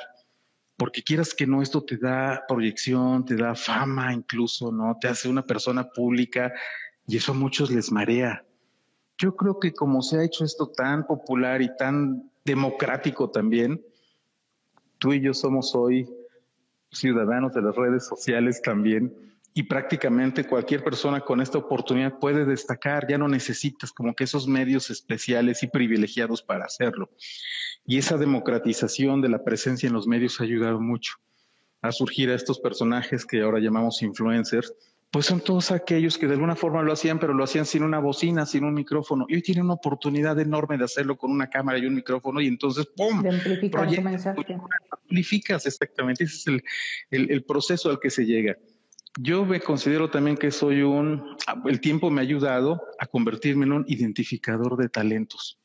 porque quieras que no, esto te da proyección, te da fama incluso, ¿no? Te hace una persona pública y eso a muchos les marea. Yo creo que como se ha hecho esto tan popular y tan democrático también, tú y yo somos hoy ciudadanos de las redes sociales también y prácticamente cualquier persona con esta oportunidad puede destacar, ya no necesitas como que esos medios especiales y privilegiados para hacerlo. Y esa democratización de la presencia en los medios ha ayudado mucho a surgir a estos personajes que ahora llamamos influencers, pues son todos aquellos que de alguna forma lo hacían, pero lo hacían sin una bocina, sin un micrófono. Y hoy tienen una oportunidad enorme de hacerlo con una cámara y un micrófono y entonces, ¡pum! De amplificar su mensaje. Amplificas, exactamente. Ese es el, el, el proceso al que se llega. Yo me considero también que soy un, el tiempo me ha ayudado a convertirme en un identificador de talentos.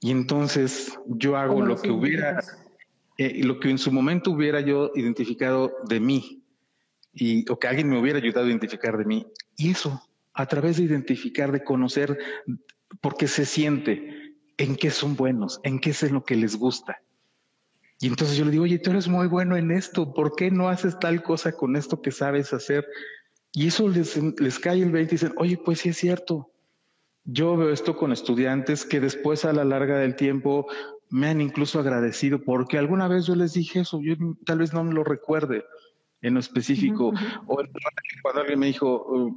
Y entonces yo hago lo que hubiera, eh, lo que en su momento hubiera yo identificado de mí, y, o que alguien me hubiera ayudado a identificar de mí. Y eso, a través de identificar, de conocer, porque se siente en qué son buenos, en qué es en lo que les gusta. Y entonces yo le digo, oye, tú eres muy bueno en esto, ¿por qué no haces tal cosa con esto que sabes hacer? Y eso les, les cae el 20 y dicen, oye, pues sí es cierto, yo veo esto con estudiantes que después a la larga del tiempo me han incluso agradecido porque alguna vez yo les dije eso, yo tal vez no me lo recuerde en lo específico. O cuando alguien me dijo,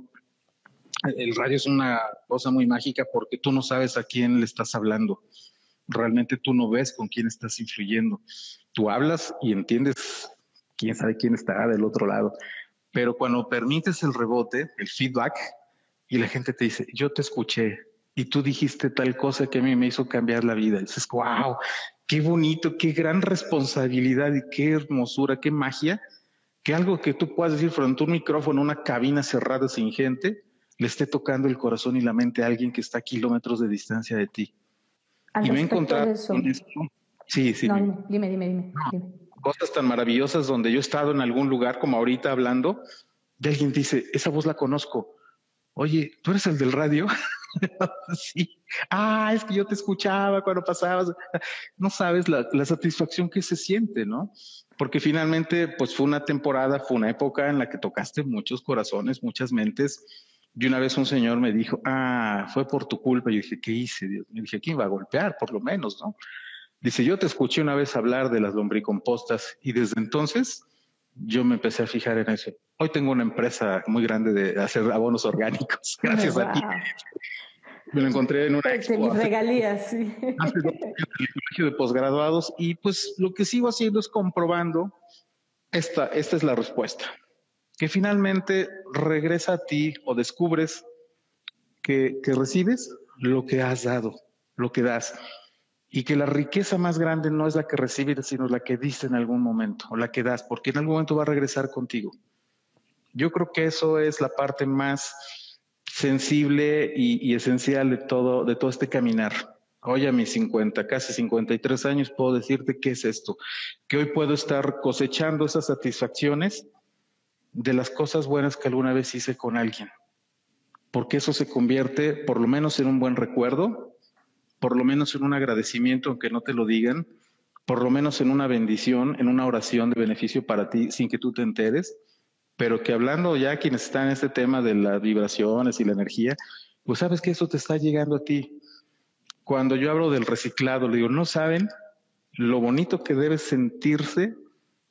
el radio es una cosa muy mágica porque tú no sabes a quién le estás hablando. Realmente tú no ves con quién estás influyendo. Tú hablas y entiendes quién sabe quién está del otro lado. Pero cuando permites el rebote, el feedback, y la gente te dice, yo te escuché y tú dijiste tal cosa que a mí me hizo cambiar la vida. Y dices, wow, qué bonito, qué gran responsabilidad y qué hermosura, qué magia, que algo que tú puedas decir frente a un micrófono, una cabina cerrada sin gente, le esté tocando el corazón y la mente a alguien que está a kilómetros de distancia de ti. y me he encontrado Sí, sí. No, dime, dime, dime, Cosas tan maravillosas donde yo he estado en algún lugar como ahorita hablando, de alguien dice, esa voz la conozco. Oye, ¿tú eres el del radio? (laughs) sí. Ah, es que yo te escuchaba cuando pasabas. No sabes la, la, satisfacción que se siente, ¿no? Porque finalmente, pues fue una temporada, fue una época en la que tocaste muchos corazones, muchas mentes y una vez un señor me dijo, ah, fue por tu culpa. Yo dije, ¿qué hice? Dios? Me dije, ¿quién va a golpear? Por lo menos, ¿no? Dice, yo te escuché una vez hablar de las lombricompostas y desde entonces yo me empecé a fijar en eso. Hoy tengo una empresa muy grande de hacer abonos orgánicos, (laughs) gracias a ti. Me lo encontré en una pues, expo. mis regalías, sí. Hace dos años en el colegio de posgraduados y pues lo que sigo haciendo es comprobando esta, esta es la respuesta que finalmente regresa a ti o descubres que, recibes lo que has dado, lo que das. Y que la riqueza más grande no es la que recibes, sino la que diste en algún momento, o la que das, porque en algún momento va a regresar contigo. Yo creo que eso es la parte más sensible y, y, esencial de todo, de todo este caminar. Hoy a mis 50, casi 53 años, puedo decirte qué es esto, que hoy puedo estar cosechando esas satisfacciones de las cosas buenas que alguna vez hice con alguien, porque eso se convierte por lo menos en un buen recuerdo, por lo menos en un agradecimiento, aunque no te lo digan, por lo menos en una bendición, en una oración de beneficio para ti sin que tú te enteres, pero que hablando ya quienes están en este tema de las vibraciones y la energía, pues sabes que eso te está llegando a ti. Cuando yo hablo del reciclado, le digo, no saben lo bonito que debe sentirse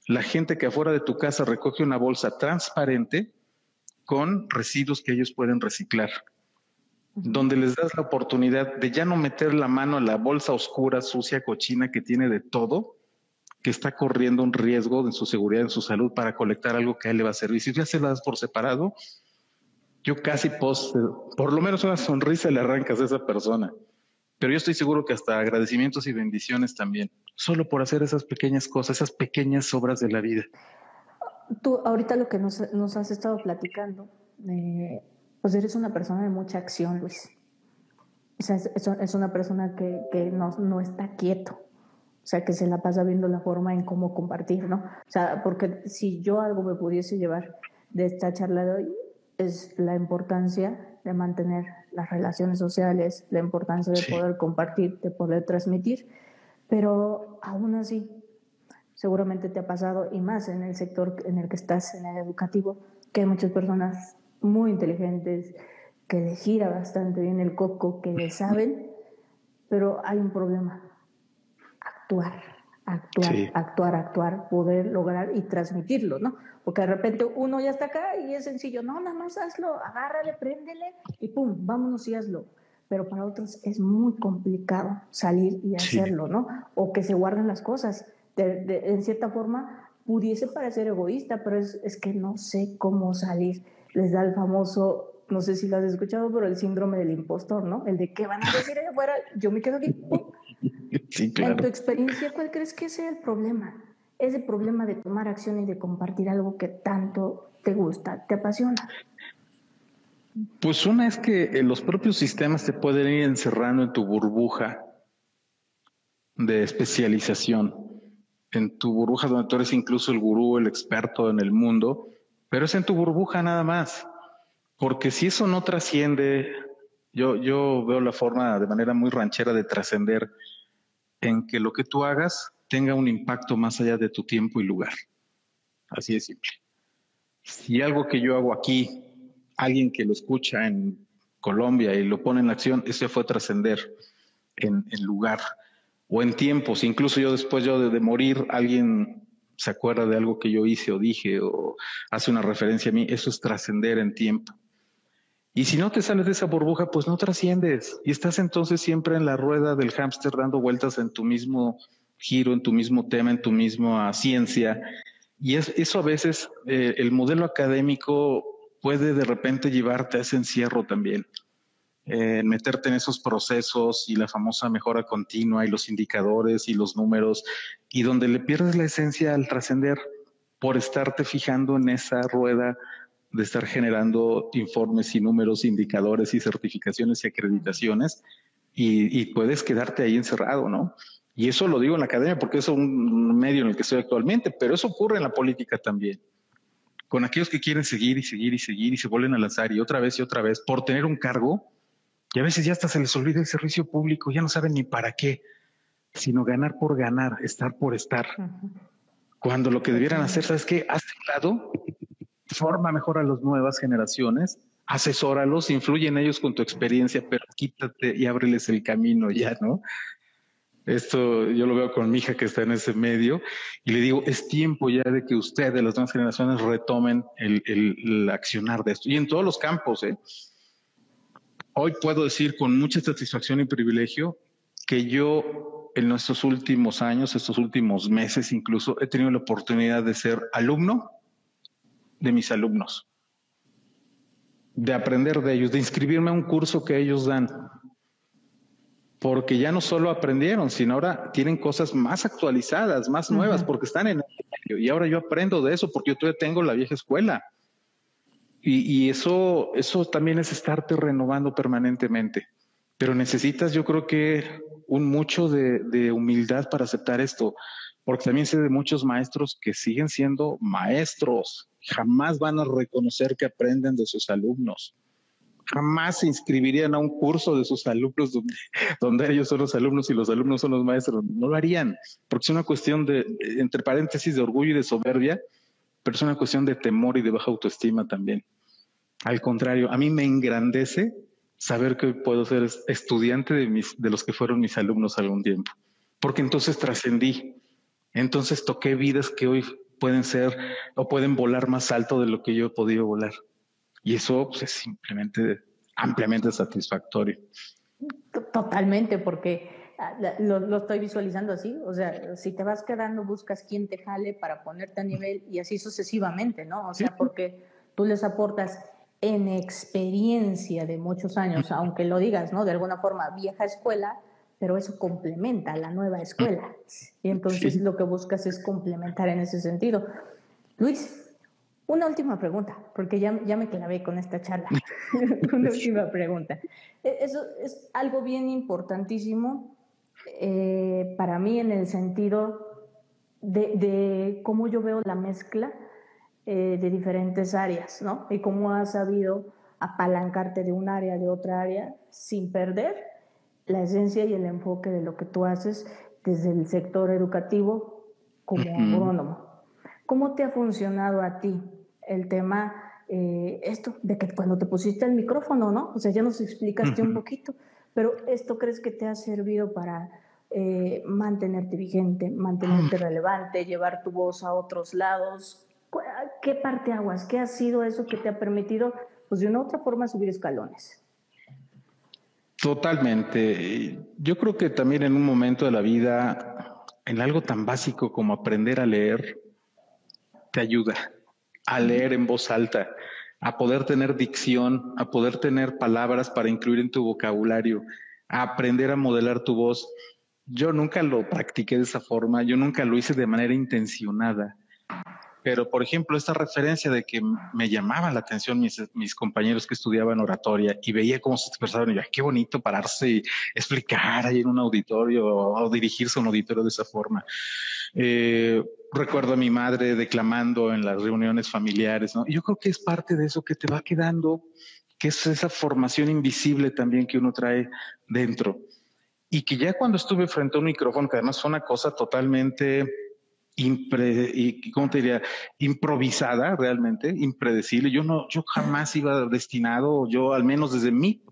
la gente que afuera de tu casa recoge una bolsa transparente con residuos que ellos pueden reciclar, donde les das la oportunidad de ya no meter la mano en la bolsa oscura, sucia, cochina que tiene de todo, que está corriendo un riesgo de su seguridad, en su salud para colectar algo que a él le va a servir. Si ya se las das por separado, yo casi post, por lo menos una sonrisa le arrancas a esa persona. Pero yo estoy seguro que hasta agradecimientos y bendiciones también solo por hacer esas pequeñas cosas, esas pequeñas obras de la vida. Tú ahorita lo que nos, has estado platicando, eh, pues eres una persona de mucha acción, Luis. O sea, es, una persona que, no, está quieto. O sea, que se la pasa viendo la forma en cómo compartir, ¿no? O sea, porque si yo algo me pudiese llevar de esta charla de hoy, es la importancia de mantener las relaciones sociales, la importancia de poder compartir, de poder transmitir pero aún así, seguramente te ha pasado, y más en el sector en el que estás, en el educativo, que hay muchas personas muy inteligentes, que le gira bastante bien el coco, que le saben, pero hay un problema. Actuar, actuar, actuar, actuar, poder lograr y transmitirlo, ¿no? Porque de repente uno ya está acá y es sencillo, no, nada más hazlo, agárrale, préndele y pum, vámonos y hazlo pero para otros es muy complicado salir y hacerlo, ¿no? O que se guarden las cosas. en cierta forma, pudiese parecer egoísta, pero es, es, que no sé cómo salir. Les da el famoso, no sé si lo has escuchado, pero el síndrome del impostor, ¿no? El de qué van a decir allá afuera, yo me quedo aquí. (laughs) Sí, claro. En tu experiencia, ¿cuál crees que sea el problema? Ese problema de tomar acción y de compartir algo que tanto te gusta, te apasiona. Pues una es que eh, los propios sistemas te pueden ir encerrando en tu burbuja de especialización, en tu burbuja donde tú eres incluso el gurú, el experto en el mundo, pero es en tu burbuja nada más. Porque si eso no trasciende, yo, yo veo la forma de manera muy ranchera de trascender en que lo que tú hagas tenga un impacto más allá de tu tiempo y lugar. Así de simple. Si algo que yo hago aquí alguien que lo escucha en Colombia y lo pone en acción, ese fue trascender en, lugar o en tiempos. Incluso yo después yo de, morir, alguien se acuerda de algo que yo hice o dije o hace una referencia a mí, eso es trascender en tiempo. Y si no te sales de esa burbuja, pues no trasciendes y estás entonces siempre en la rueda del hámster dando vueltas en tu mismo giro, en tu mismo tema, en tu misma ciencia. Y es, eso a veces, eh, el modelo académico puede de repente llevarte a ese encierro también. Eh, meterte en esos procesos y la famosa mejora continua y los indicadores y los números y donde le pierdes la esencia al trascender por estarte fijando en esa rueda de estar generando informes y números, indicadores y certificaciones y acreditaciones y, puedes quedarte ahí encerrado, ¿no? Y eso lo digo en la academia porque es un medio en el que estoy actualmente, pero eso ocurre en la política también. Con aquellos que quieren seguir y seguir y seguir y se vuelven a lanzar y otra vez y otra vez por tener un cargo, y a veces ya hasta se les olvida el servicio público, ya no saben ni para qué, sino ganar por ganar, estar por estar. Cuando lo que debieran hacer, ¿sabes qué? Haz un lado forma mejor a las nuevas generaciones, asesóralos, influye en ellos con tu experiencia, pero quítate y ábreles el camino ya, ¿no? Esto yo lo veo con mi hija que está en ese medio y le digo, es tiempo ya de que ustedes, las nuevas generaciones, retomen el, accionar de esto. Y en todos los campos, ¿eh? Hoy puedo decir con mucha satisfacción y privilegio que yo en nuestros últimos años, estos últimos meses incluso, he tenido la oportunidad de ser alumno de mis alumnos, de aprender de ellos, de inscribirme a un curso que ellos dan, porque ya no solo aprendieron, sino ahora tienen cosas más actualizadas, más nuevas, porque están en el y ahora yo aprendo de eso porque yo todavía tengo la vieja escuela. Y, eso, eso también es estarte renovando permanentemente. Pero necesitas, yo creo que, un mucho de, de humildad para aceptar esto, porque también sé de muchos maestros que siguen siendo maestros, jamás van a reconocer que aprenden de sus alumnos. Jamás se inscribirían a un curso de sus alumnos donde, ellos son los alumnos y los alumnos son los maestros. No lo harían, porque es una cuestión de, entre paréntesis, de orgullo y de soberbia, pero es una cuestión de temor y de baja autoestima también. Al contrario, a mí me engrandece saber que puedo ser estudiante de, mis, de los que fueron mis alumnos algún tiempo, porque entonces trascendí, entonces toqué vidas que hoy pueden ser o pueden volar más alto de lo que yo he podido volar. Y eso pues, es simplemente ampliamente satisfactorio. Totalmente, porque ah, lo, estoy visualizando así, o sea, si te vas quedando, buscas quién te jale para ponerte a nivel y así sucesivamente, ¿no? O sea, porque tú les aportas en experiencia de muchos años, aunque lo digas, ¿no? De alguna forma, vieja escuela, pero eso complementa la nueva escuela. Y entonces lo que buscas es complementar en ese sentido. Luis, una última pregunta, porque ya, ya me clavé con esta charla. (laughs) (laughs) una última pregunta. E, eso es algo bien importantísimo eh, para mí en el sentido de, de, cómo yo veo la mezcla eh, de diferentes áreas, ¿no? Y cómo has sabido apalancarte de un área, de otra área, sin perder la esencia y el enfoque de lo que tú haces desde el sector educativo como agrónomo. ¿Cómo te ha funcionado a ti el tema, eh, esto, de que cuando te pusiste el micrófono, ¿no? O sea, ya nos explicaste un poquito, pero ¿esto crees que te ha servido para eh, mantenerte vigente, mantenerte relevante, llevar tu voz a otros lados? ¿Qué parte aguas? ¿Qué ha sido eso que te ha permitido, pues de una u otra forma, subir escalones? Totalmente. Yo creo que también en un momento de la vida, en algo tan básico como aprender a leer, te ayuda a leer en voz alta, a poder tener dicción, a poder tener palabras para incluir en tu vocabulario, a aprender a modelar tu voz. Yo nunca lo practiqué de esa forma, yo nunca lo hice de manera intencionada. Pero, por ejemplo, esta referencia de que me llamaban la atención mis, compañeros que estudiaban oratoria y veía cómo se expresaban y yo, qué bonito pararse y explicar ahí en un auditorio o, dirigirse a un auditorio de esa forma. Eh, recuerdo a mi madre declamando en las reuniones familiares, ¿no? Yo creo que es parte de eso que te va quedando, que es esa formación invisible también que uno trae dentro. Y que ya cuando estuve frente a un micrófono, que además fue una cosa totalmente impre, y, ¿cómo te diría? improvisada realmente, impredecible. Yo no, yo jamás iba destinado, yo al menos desde mi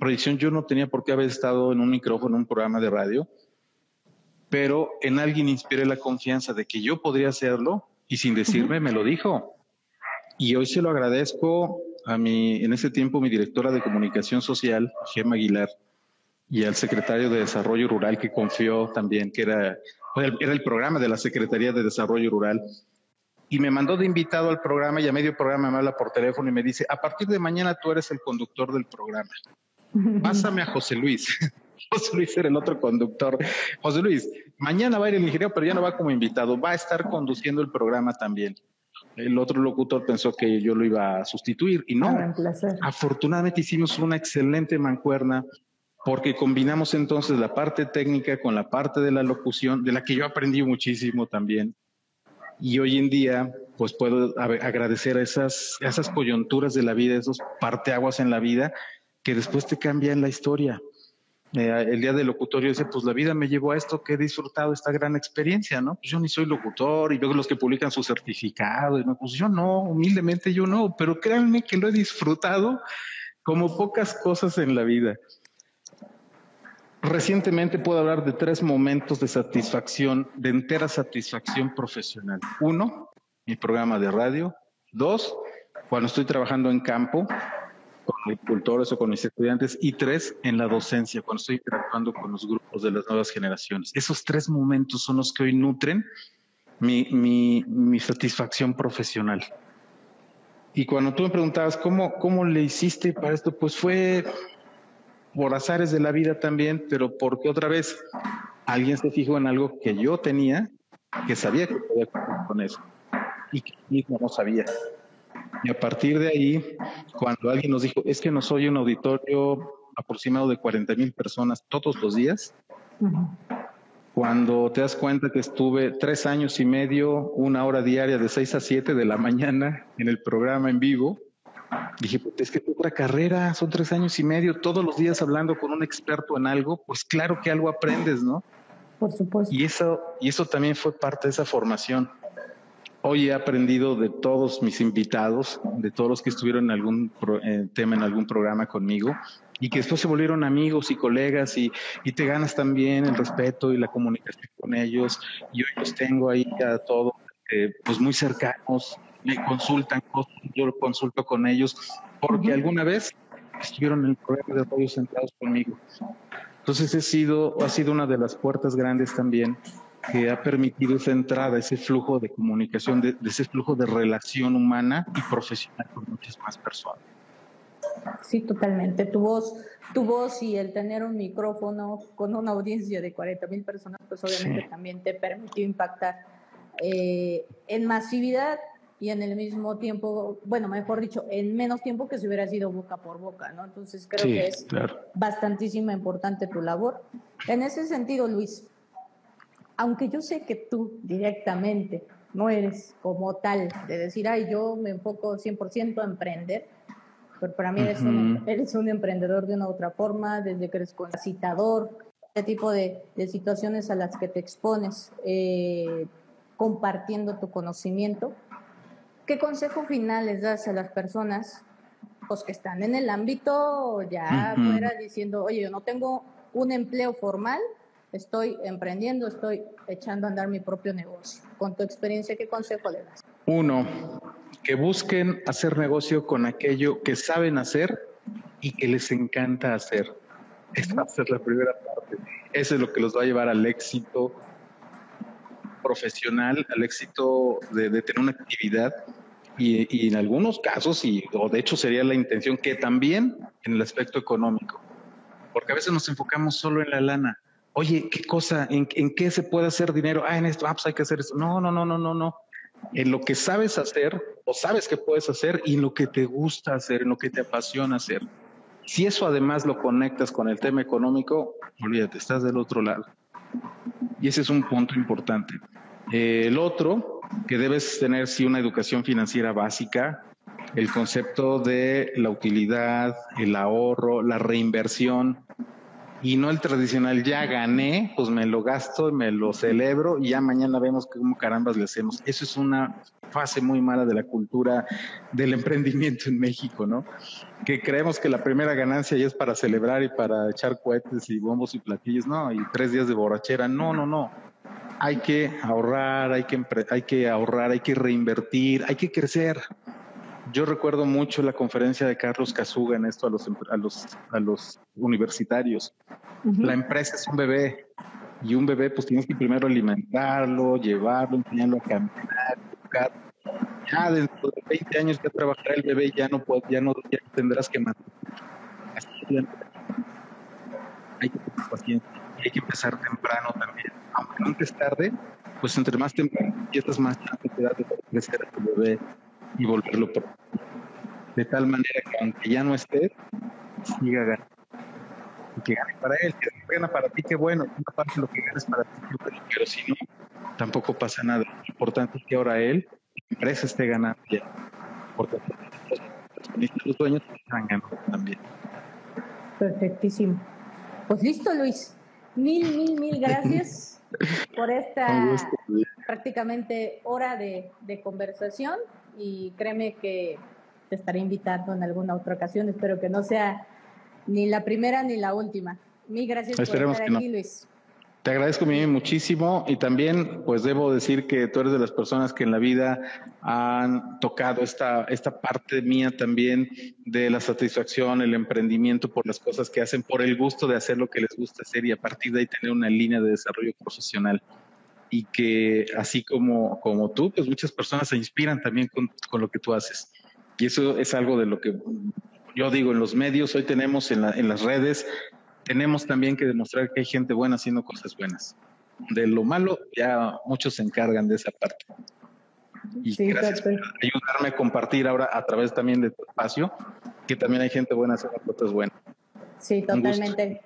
proyección, yo no tenía por qué haber estado en un micrófono, en un programa de radio, pero en alguien inspiré la confianza de que yo podría hacerlo y sin decirme me lo dijo. Y hoy se lo agradezco a mi, en ese tiempo, mi directora de comunicación social, Gemma Aguilar, y al secretario de Desarrollo Rural que confió también, que era, era el programa de la Secretaría de Desarrollo Rural. Y me mandó de invitado al programa y a medio programa me habla por teléfono y me dice, a partir de mañana tú eres el conductor del programa. (laughs) Pásame a José Luis. (laughs) José Luis era el otro conductor. José Luis, mañana va a ir el ingeniero, pero ya no va como invitado, va a estar conduciendo el programa también. El otro locutor pensó que yo lo iba a sustituir y no. Afortunadamente hicimos una excelente mancuerna porque combinamos entonces la parte técnica con la parte de la locución, de la que yo aprendí muchísimo también. Y hoy en día, pues puedo agradecer a esas, esas coyunturas de la vida, esos parteaguas en la vida, que después te cambian la historia. Eh, el día del locutorio dice, pues la vida me llevó a esto, que he disfrutado esta gran experiencia, ¿no? Pues yo ni soy locutor y luego los que publican su certificado, y pues yo no, humildemente yo no, pero créanme que lo he disfrutado como pocas cosas en la vida. Recientemente puedo hablar de tres momentos de satisfacción, de entera satisfacción profesional. Uno, mi programa de radio. Dos, cuando estoy trabajando en campo con agricultores o con mis estudiantes. Y tres, en la docencia, cuando estoy interactuando con los grupos de las nuevas generaciones. Esos tres momentos son los que hoy nutren mi, mi, mi satisfacción profesional. Y cuando tú me preguntabas cómo, cómo le hiciste para esto, pues fue por azares de la vida también, pero porque otra vez alguien se fijó en algo que yo tenía, que sabía que podía con eso y que mismo no sabía. Y a partir de ahí, cuando alguien nos dijo, es que no soy un auditorio aproximado de 40 mil personas todos los días, cuando te das cuenta que estuve tres años y medio, una hora diaria de 6 a 7 de la mañana en el programa en vivo, Dije, pues es que otra carrera, son tres años y medio, todos los días hablando con un experto en algo, pues claro que algo aprendes, ¿no? Por supuesto. Y eso, y eso también fue parte de esa formación. Hoy he aprendido de todos mis invitados, de todos los que estuvieron en algún eh, tema, en algún programa conmigo, y que después se volvieron amigos y colegas, y, y te ganas también el respeto y la comunicación con ellos. Y hoy los tengo ahí a todos, eh, pues muy cercanos, me consultan yo lo consulto con ellos, porque alguna vez estuvieron en el programa de radio centrados conmigo. Entonces he sido, ha sido una de las puertas grandes también que ha permitido esa entrada, ese flujo de comunicación, de, ese flujo de relación humana y profesional con muchas más personas. Sí, totalmente. Tu voz, tu voz y el tener un micrófono con una audiencia de 40 mil personas, pues obviamente también te permitió impactar eh, en masividad y en el mismo tiempo, bueno, mejor dicho, en menos tiempo que si hubiera sido boca por boca, ¿no? Entonces creo que es bastantísima importante tu labor. En ese sentido, Luis, aunque yo sé que tú directamente no eres como tal de decir, ay, yo me enfoco 100% a emprender, pero para mí eres, un, eres un emprendedor de una u otra forma, desde que eres capacitador, este tipo de, de situaciones a las que te expones, eh, compartiendo tu conocimiento. ¿Qué consejo final les das a las personas pues, que están en el ámbito ya fuera diciendo, oye, yo no tengo un empleo formal, estoy emprendiendo, estoy echando a andar mi propio negocio? Con tu experiencia, ¿qué consejo le das? Uno, que busquen hacer negocio con aquello que saben hacer y que les encanta hacer. Esa va a ser la primera parte. Eso es lo que los va a llevar al éxito profesional, al éxito de, tener una actividad y, en algunos casos, y, o de hecho sería la intención, que también en el aspecto económico, porque a veces nos enfocamos solo en la lana. Oye, ¿qué cosa? ¿En, qué se puede hacer dinero? Ah, en esto, ah, pues hay que hacer esto. No, no, no, no, no, no. En lo que sabes hacer o sabes que puedes hacer y en lo que te gusta hacer, en lo que te apasiona hacer. Si eso además lo conectas con el tema económico, olvídate, estás del otro lado. Y ese es un punto importante. Eh, el otro, que debes tener sí una educación financiera básica, el concepto de la utilidad, el ahorro, la reinversión, y no el tradicional, ya gané, pues me lo gasto, me lo celebro y ya mañana vemos cómo carambas le hacemos. Eso es una fase muy mala de la cultura del emprendimiento en México, ¿no? Que creemos que la primera ganancia ya es para celebrar y para echar cohetes y bombos y platillos, no, y tres días de borrachera, no, no, no. Hay que ahorrar, hay que, hay que ahorrar, hay que reinvertir, hay que crecer. Yo recuerdo mucho la conferencia de Carlos Casuga en esto a los, a los, a los universitarios. La empresa es un bebé y un bebé pues tienes que primero alimentarlo, llevarlo, enseñarlo a caminar, educar. Ya dentro de 20 años que trabajará el bebé ya no, ya no ya tendrás que mantener. Hay que tener paciencia y hay que empezar temprano también. Aunque nunca es tarde, pues entre más temprano empiezas más chance te da de crecer a tu bebé y volverlo por de tal manera que aunque ya no esté, siga ganando. Y que gane para él, que gana para ti, qué bueno, una parte de lo que ganes para ti, pero si no, tampoco pasa nada. Lo importante es que ahora él, la empresa esté ganando ya. Porque los dueños están ganando también. Perfectísimo. Pues listo, Luis. Mil, mil, mil gracias (laughs) por esta prácticamente hora de, de conversación y créeme que te estaré invitando en alguna otra ocasión. Espero que no sea ni la primera ni la última. Mil gracias por estar aquí, Luis. Te agradezco Mimi, muchísimo y también pues debo decir que tú eres de las personas que en la vida han tocado esta, esta parte mía también de la satisfacción, el emprendimiento por las cosas que hacen, por el gusto de hacer lo que les gusta hacer y a partir de ahí tener una línea de desarrollo profesional y que así como, como tú, pues muchas personas se inspiran también con, con, lo que tú haces. Y eso es algo de lo que yo digo en los medios, hoy tenemos en, la, en las redes, tenemos también que demostrar que hay gente buena haciendo cosas buenas. De lo malo ya muchos se encargan de esa parte. Y gracias por ayudarme a compartir ahora a través también de tu espacio, que también hay gente buena haciendo cosas buenas. Sí, totalmente.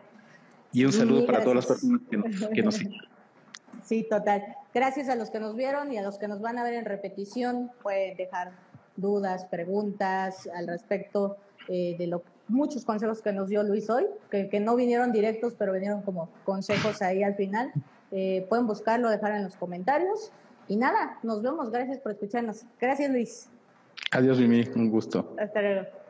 y un saludo para todas las personas que nos, que nos (laughs) siguen. Sí, total. Gracias a los que nos vieron y a los que nos van a ver en repetición. Pueden dejar dudas, preguntas al respecto eh, de los muchos consejos que nos dio Luis hoy, que, que, no vinieron directos, pero vinieron como consejos ahí al final. Eh, pueden buscarlo, dejar en los comentarios. Y nada, nos vemos. Gracias por escucharnos. Gracias, Luis. Adiós, Mimi. Un gusto. Hasta luego.